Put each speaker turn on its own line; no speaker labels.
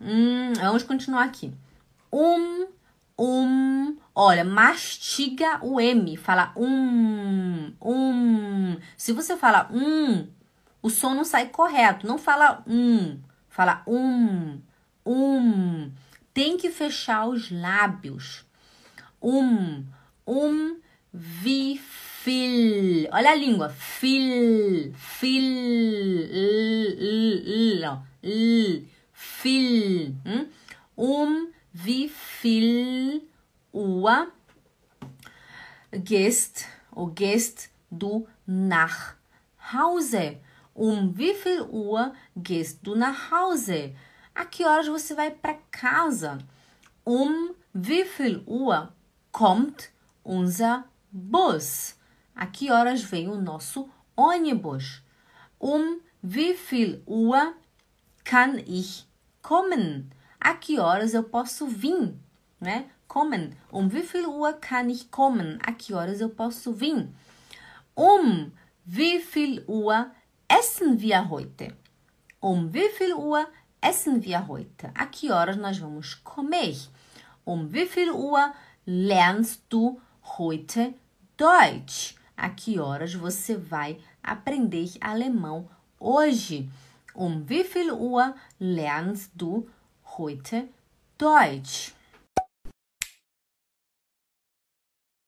Hum, vamos continuar aqui. Um, um. Olha, mastiga o M. Fala um, um. Se você fala um, o som não sai correto. Não fala um. Fala um, um. Tem que fechar os lábios. Um, um, vi, fil. Olha a língua. Fil, fil, l, l, l, fil. Hum? Um, wie viel Uhr gehst, ou gehst du nach Hause? Um wie viel Uhr gehst du nach Hause? A que horas você vai para casa? Um wie viel Uhr kommt unser Bus? A que horas vem o nosso ônibus? Um wie viel Uhr kann ich kommen? A que horas eu posso vir? Né? Kommen. Um wie viel Uhr kann ich kommen? A que horas eu posso vir? Um wie viel Uhr essen wir heute? Um wie viel Uhr essen wir heute? A que horas nós vamos comer? Um wie viel Uhr lernst du heute Deutsch? A que horas você vai aprender alemão hoje? Um wie viel Uhr lernst du heute Deutsch?